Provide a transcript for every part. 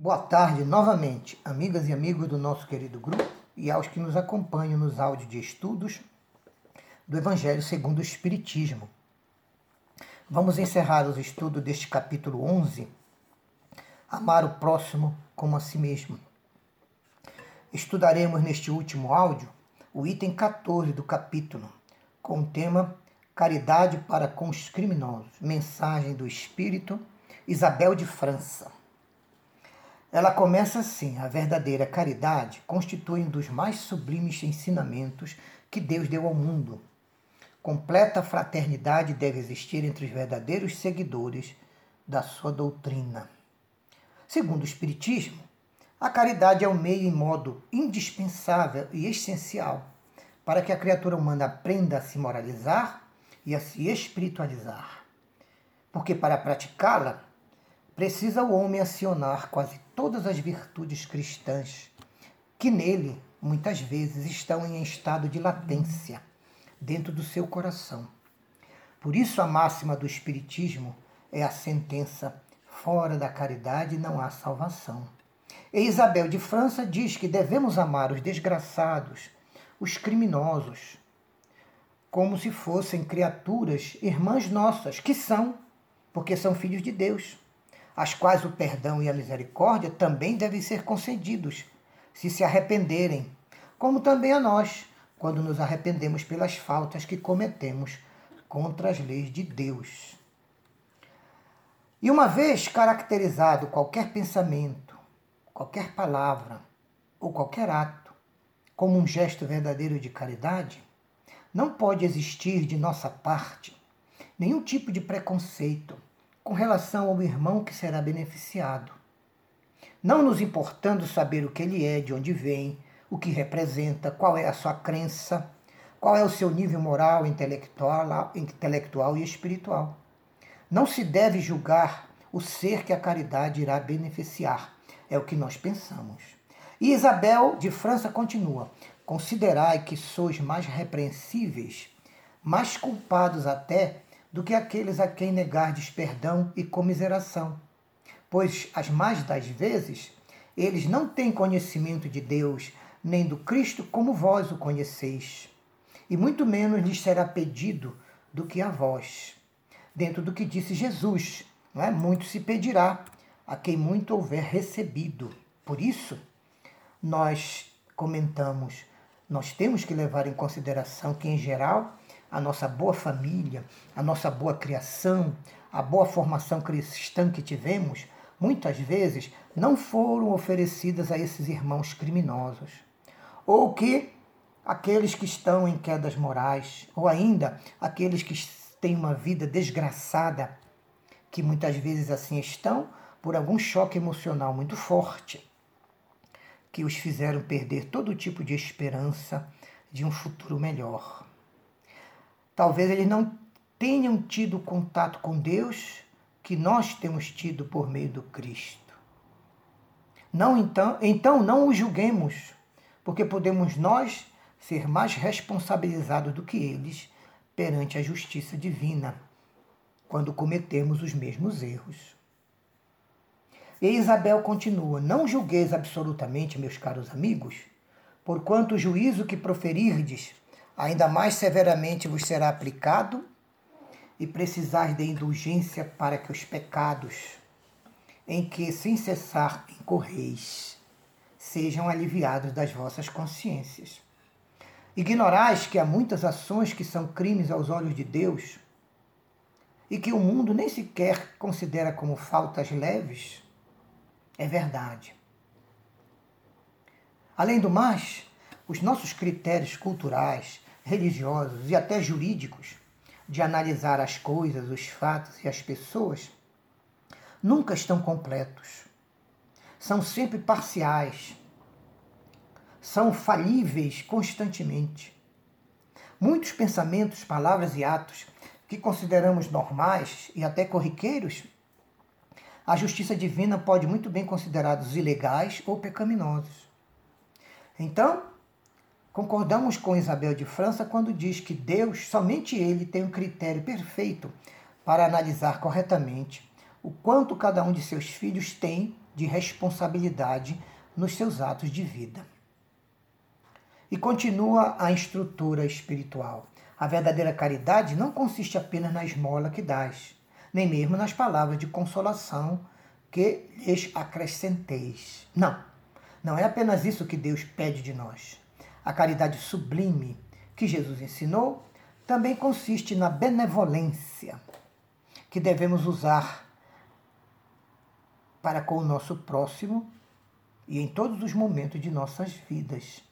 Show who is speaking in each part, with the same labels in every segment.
Speaker 1: Boa tarde novamente, amigas e amigos do nosso querido grupo e aos que nos acompanham nos áudios de estudos do Evangelho segundo o Espiritismo. Vamos encerrar os estudos deste capítulo 11, Amar o próximo como a si mesmo. Estudaremos neste último áudio o item 14 do capítulo, com o tema Caridade para com os criminosos, mensagem do Espírito Isabel de França. Ela começa assim: a verdadeira caridade constitui um dos mais sublimes ensinamentos que Deus deu ao mundo. Completa fraternidade deve existir entre os verdadeiros seguidores da sua doutrina. Segundo o Espiritismo, a caridade é o meio e modo indispensável e essencial para que a criatura humana aprenda a se moralizar e a se espiritualizar. Porque para praticá-la, precisa o homem acionar quase todas as virtudes cristãs que nele, muitas vezes, estão em estado de latência dentro do seu coração. Por isso, a máxima do Espiritismo é a sentença: fora da caridade não há salvação. E Isabel de França diz que devemos amar os desgraçados, os criminosos, como se fossem criaturas irmãs nossas, que são, porque são filhos de Deus às quais o perdão e a misericórdia também devem ser concedidos, se se arrependerem, como também a nós, quando nos arrependemos pelas faltas que cometemos contra as leis de Deus. E uma vez caracterizado qualquer pensamento, qualquer palavra ou qualquer ato como um gesto verdadeiro de caridade, não pode existir de nossa parte nenhum tipo de preconceito com relação ao irmão que será beneficiado. Não nos importando saber o que ele é, de onde vem, o que representa, qual é a sua crença, qual é o seu nível moral, intelectual, intelectual e espiritual. Não se deve julgar o ser que a caridade irá beneficiar, é o que nós pensamos. E Isabel de França continua: Considerai que sois mais repreensíveis, mais culpados até do que aqueles a quem negardes perdão e comiseração. Pois, as mais das vezes, eles não têm conhecimento de Deus, nem do Cristo como vós o conheceis. E muito menos lhes será pedido do que a vós. Dentro do que disse Jesus, não é? muito se pedirá a quem muito houver recebido. Por isso, nós comentamos, nós temos que levar em consideração que, em geral, a nossa boa família, a nossa boa criação, a boa formação cristã que tivemos, muitas vezes não foram oferecidas a esses irmãos criminosos. Ou que aqueles que estão em quedas morais, ou ainda aqueles que têm uma vida desgraçada, que muitas vezes assim estão por algum choque emocional muito forte, que os fizeram perder todo tipo de esperança de um futuro melhor. Talvez eles não tenham tido contato com Deus que nós temos tido por meio do Cristo. Não então, então não os julguemos, porque podemos nós ser mais responsabilizados do que eles perante a justiça divina, quando cometemos os mesmos erros. E Isabel continua: Não julgueis absolutamente, meus caros amigos, porquanto o juízo que proferirdes ainda mais severamente vos será aplicado e precisais de indulgência para que os pecados em que sem cessar incorreis sejam aliviados das vossas consciências. Ignorais que há muitas ações que são crimes aos olhos de Deus e que o mundo nem sequer considera como faltas leves? É verdade. Além do mais, os nossos critérios culturais, religiosos e até jurídicos de analisar as coisas, os fatos e as pessoas nunca estão completos. São sempre parciais. São falíveis constantemente. Muitos pensamentos, palavras e atos que consideramos normais e até corriqueiros, a justiça divina pode muito bem considerados ilegais ou pecaminosos. Então, Concordamos com Isabel de França quando diz que Deus, somente Ele, tem um critério perfeito para analisar corretamente o quanto cada um de seus filhos tem de responsabilidade nos seus atos de vida. E continua a instrutora espiritual. A verdadeira caridade não consiste apenas na esmola que dás, nem mesmo nas palavras de consolação que lhes acrescenteis. Não, não é apenas isso que Deus pede de nós. A caridade sublime que Jesus ensinou também consiste na benevolência que devemos usar para com o nosso próximo e em todos os momentos de nossas vidas.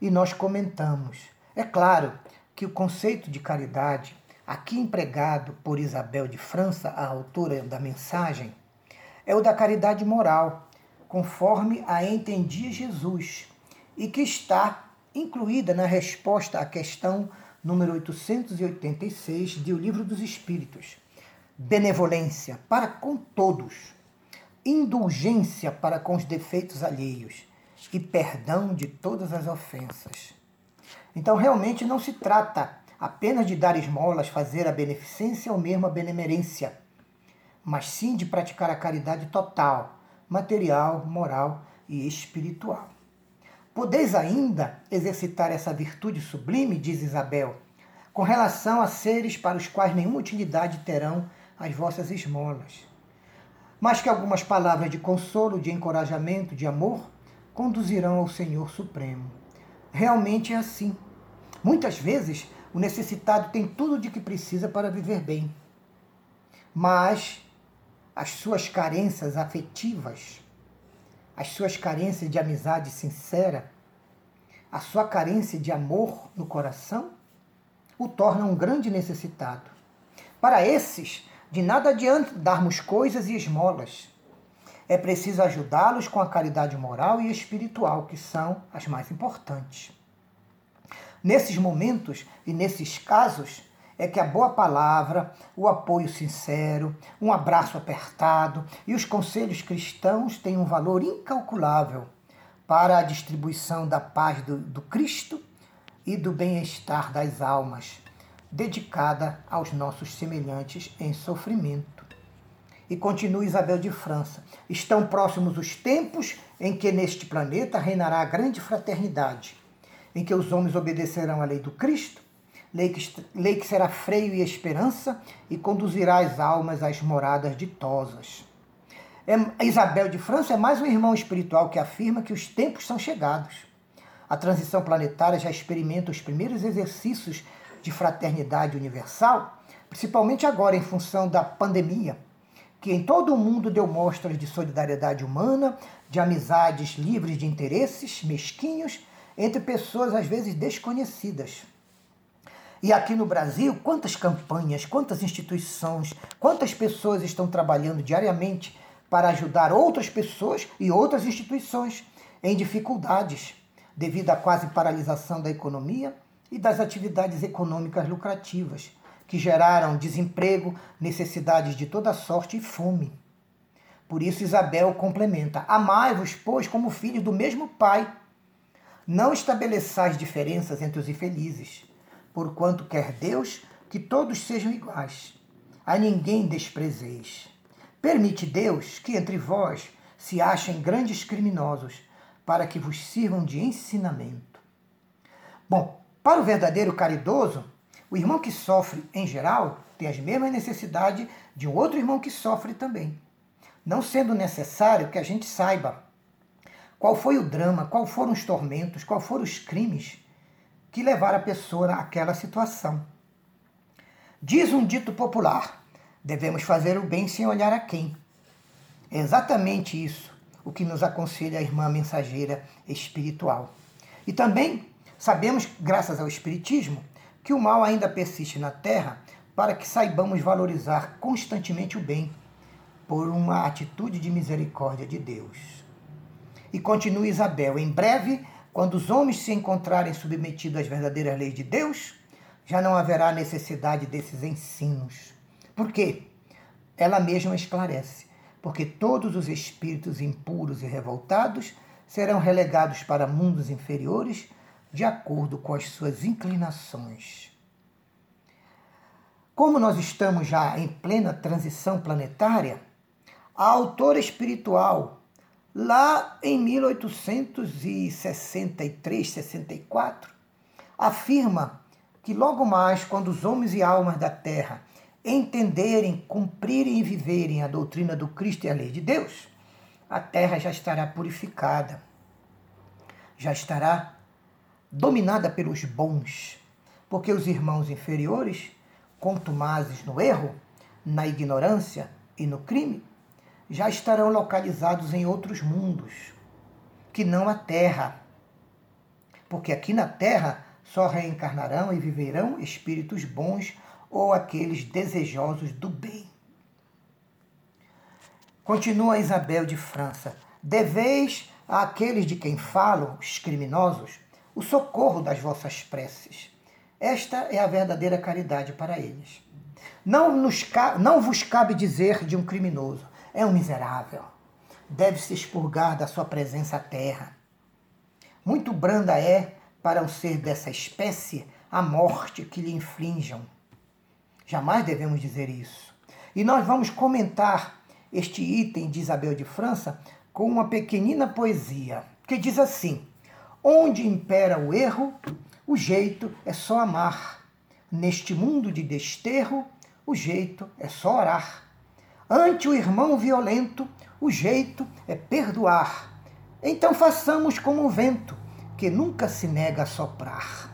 Speaker 1: E nós comentamos. É claro que o conceito de caridade, aqui empregado por Isabel de França, a autora da mensagem, é o da caridade moral, conforme a entendia Jesus, e que está incluída na resposta à questão número 886 de O Livro dos Espíritos. Benevolência para com todos, indulgência para com os defeitos alheios e perdão de todas as ofensas. Então, realmente não se trata apenas de dar esmolas, fazer a beneficência ou mesmo a benemerência, mas sim de praticar a caridade total, material, moral e espiritual. Podeis ainda exercitar essa virtude sublime, diz Isabel, com relação a seres para os quais nenhuma utilidade terão as vossas esmolas, mas que algumas palavras de consolo, de encorajamento, de amor conduzirão ao Senhor Supremo. Realmente é assim. Muitas vezes, o necessitado tem tudo de que precisa para viver bem, mas as suas carências afetivas, as suas carências de amizade sincera, a sua carência de amor no coração, o torna um grande necessitado. Para esses, de nada adianta darmos coisas e esmolas. É preciso ajudá-los com a caridade moral e espiritual, que são as mais importantes. Nesses momentos e nesses casos é que a boa palavra, o apoio sincero, um abraço apertado e os conselhos cristãos têm um valor incalculável para a distribuição da paz do, do Cristo e do bem-estar das almas, dedicada aos nossos semelhantes em sofrimento. E continua Isabel de França: estão próximos os tempos em que neste planeta reinará a grande fraternidade em que os homens obedecerão à lei do Cristo, lei que, lei que será freio e esperança e conduzirá as almas às moradas ditosas. É, Isabel de França é mais um irmão espiritual que afirma que os tempos são chegados. A transição planetária já experimenta os primeiros exercícios de fraternidade universal, principalmente agora em função da pandemia, que em todo o mundo deu mostras de solidariedade humana, de amizades livres de interesses mesquinhos entre pessoas às vezes desconhecidas. E aqui no Brasil, quantas campanhas, quantas instituições, quantas pessoas estão trabalhando diariamente para ajudar outras pessoas e outras instituições em dificuldades devido à quase paralisação da economia e das atividades econômicas lucrativas, que geraram desemprego, necessidades de toda sorte e fome. Por isso Isabel complementa: Amai-vos, pois, como filhos do mesmo Pai não estabeleçais diferenças entre os infelizes, porquanto quer Deus que todos sejam iguais. A ninguém desprezeis. Permite Deus que entre vós se achem grandes criminosos, para que vos sirvam de ensinamento. Bom, para o verdadeiro caridoso, o irmão que sofre, em geral, tem as mesmas necessidades de um outro irmão que sofre também. Não sendo necessário que a gente saiba qual foi o drama, qual foram os tormentos, qual foram os crimes que levaram a pessoa àquela situação. Diz um dito popular: devemos fazer o bem sem olhar a quem. É exatamente isso o que nos aconselha a irmã mensageira espiritual. E também sabemos, graças ao Espiritismo, que o mal ainda persiste na Terra para que saibamos valorizar constantemente o bem por uma atitude de misericórdia de Deus. E continua Isabel: em breve, quando os homens se encontrarem submetidos às verdadeiras leis de Deus, já não haverá necessidade desses ensinos. Por quê? Ela mesma esclarece: porque todos os espíritos impuros e revoltados serão relegados para mundos inferiores de acordo com as suas inclinações. Como nós estamos já em plena transição planetária, a autora espiritual, lá em 1863, 64, afirma que logo mais, quando os homens e almas da terra entenderem, cumprirem e viverem a doutrina do Cristo e a lei de Deus, a terra já estará purificada, já estará dominada pelos bons, porque os irmãos inferiores, contumazes no erro, na ignorância e no crime, já estarão localizados em outros mundos, que não a terra. Porque aqui na terra só reencarnarão e viverão espíritos bons ou aqueles desejosos do bem. Continua Isabel de França: Deveis àqueles de quem falo, os criminosos, o socorro das vossas preces. Esta é a verdadeira caridade para eles. Não, nos, não vos cabe dizer de um criminoso, é um miserável. Deve se expurgar da sua presença à terra. Muito branda é, para um ser dessa espécie, a morte que lhe infligam. Jamais devemos dizer isso. E nós vamos comentar este item de Isabel de França com uma pequenina poesia que diz assim: Onde impera o erro, o jeito é só amar. Neste mundo de desterro, o jeito é só orar. Ante o irmão violento, o jeito é perdoar. Então façamos como o vento, que nunca se nega a soprar.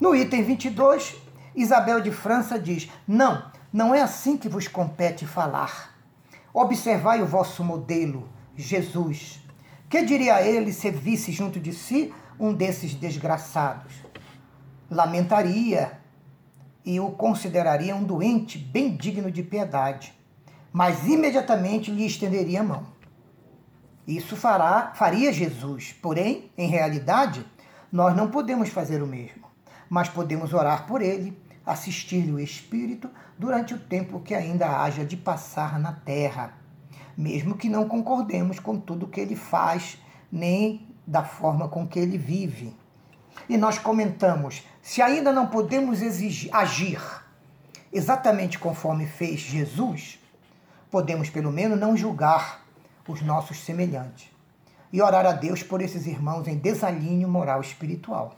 Speaker 1: No item 22, Isabel de França diz: Não, não é assim que vos compete falar. Observai o vosso modelo, Jesus. Que diria ele se visse junto de si um desses desgraçados? Lamentaria e o consideraria um doente bem digno de piedade, mas imediatamente lhe estenderia a mão. Isso fará, faria Jesus, porém, em realidade, nós não podemos fazer o mesmo, mas podemos orar por ele, assistir-lhe o Espírito durante o tempo que ainda haja de passar na terra, mesmo que não concordemos com tudo que ele faz, nem da forma com que ele vive. E nós comentamos se ainda não podemos exigir, agir exatamente conforme fez Jesus, podemos pelo menos não julgar os nossos semelhantes e orar a Deus por esses irmãos em desalinho moral e espiritual.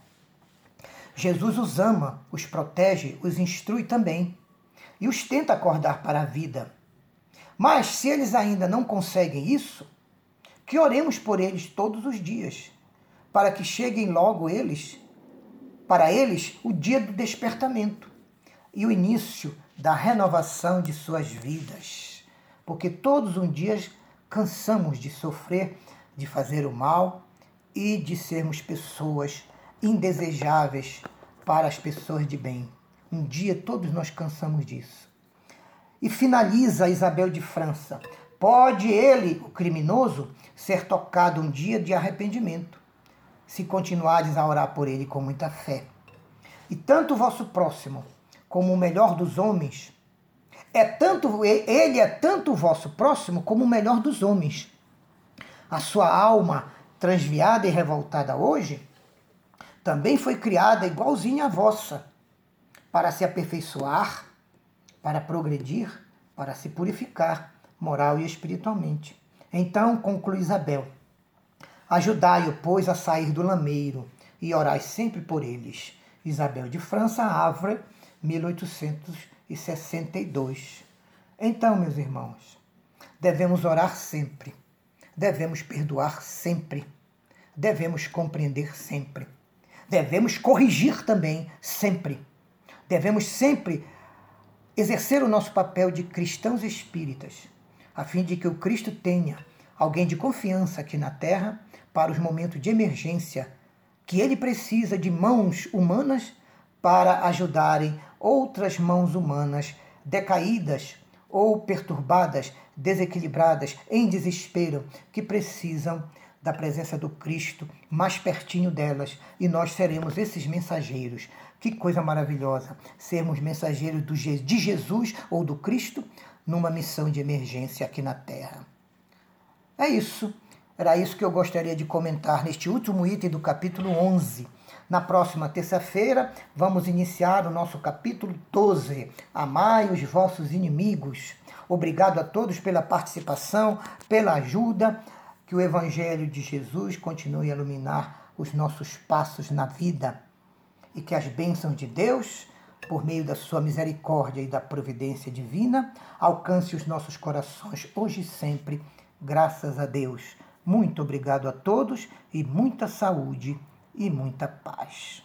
Speaker 1: Jesus os ama, os protege, os instrui também e os tenta acordar para a vida. Mas se eles ainda não conseguem isso, que oremos por eles todos os dias, para que cheguem logo eles para eles o dia do despertamento e o início da renovação de suas vidas. Porque todos um dia cansamos de sofrer, de fazer o mal e de sermos pessoas indesejáveis para as pessoas de bem. Um dia todos nós cansamos disso. E finaliza Isabel de França. Pode ele, o criminoso, ser tocado um dia de arrependimento se continuardes a orar por ele com muita fé. E tanto o vosso próximo como o melhor dos homens é tanto ele é tanto o vosso próximo como o melhor dos homens. A sua alma transviada e revoltada hoje também foi criada igualzinha à vossa, para se aperfeiçoar, para progredir, para se purificar moral e espiritualmente. Então, conclui Isabel, Ajudai-o, pois, a sair do lameiro, e orai sempre por eles. Isabel de França, Havre, 1862. Então, meus irmãos, devemos orar sempre, devemos perdoar sempre, devemos compreender sempre, devemos corrigir também sempre, devemos sempre exercer o nosso papel de cristãos espíritas, a fim de que o Cristo tenha alguém de confiança aqui na terra para os momentos de emergência, que ele precisa de mãos humanas para ajudarem outras mãos humanas decaídas ou perturbadas, desequilibradas, em desespero, que precisam da presença do Cristo mais pertinho delas, e nós seremos esses mensageiros. Que coisa maravilhosa sermos mensageiros de Jesus ou do Cristo numa missão de emergência aqui na Terra. É isso. Era isso que eu gostaria de comentar neste último item do capítulo 11. Na próxima terça-feira, vamos iniciar o nosso capítulo 12. Amai os vossos inimigos. Obrigado a todos pela participação, pela ajuda. Que o Evangelho de Jesus continue a iluminar os nossos passos na vida e que as bênçãos de Deus, por meio da sua misericórdia e da providência divina, alcance os nossos corações hoje e sempre, graças a Deus. Muito obrigado a todos e muita saúde e muita paz.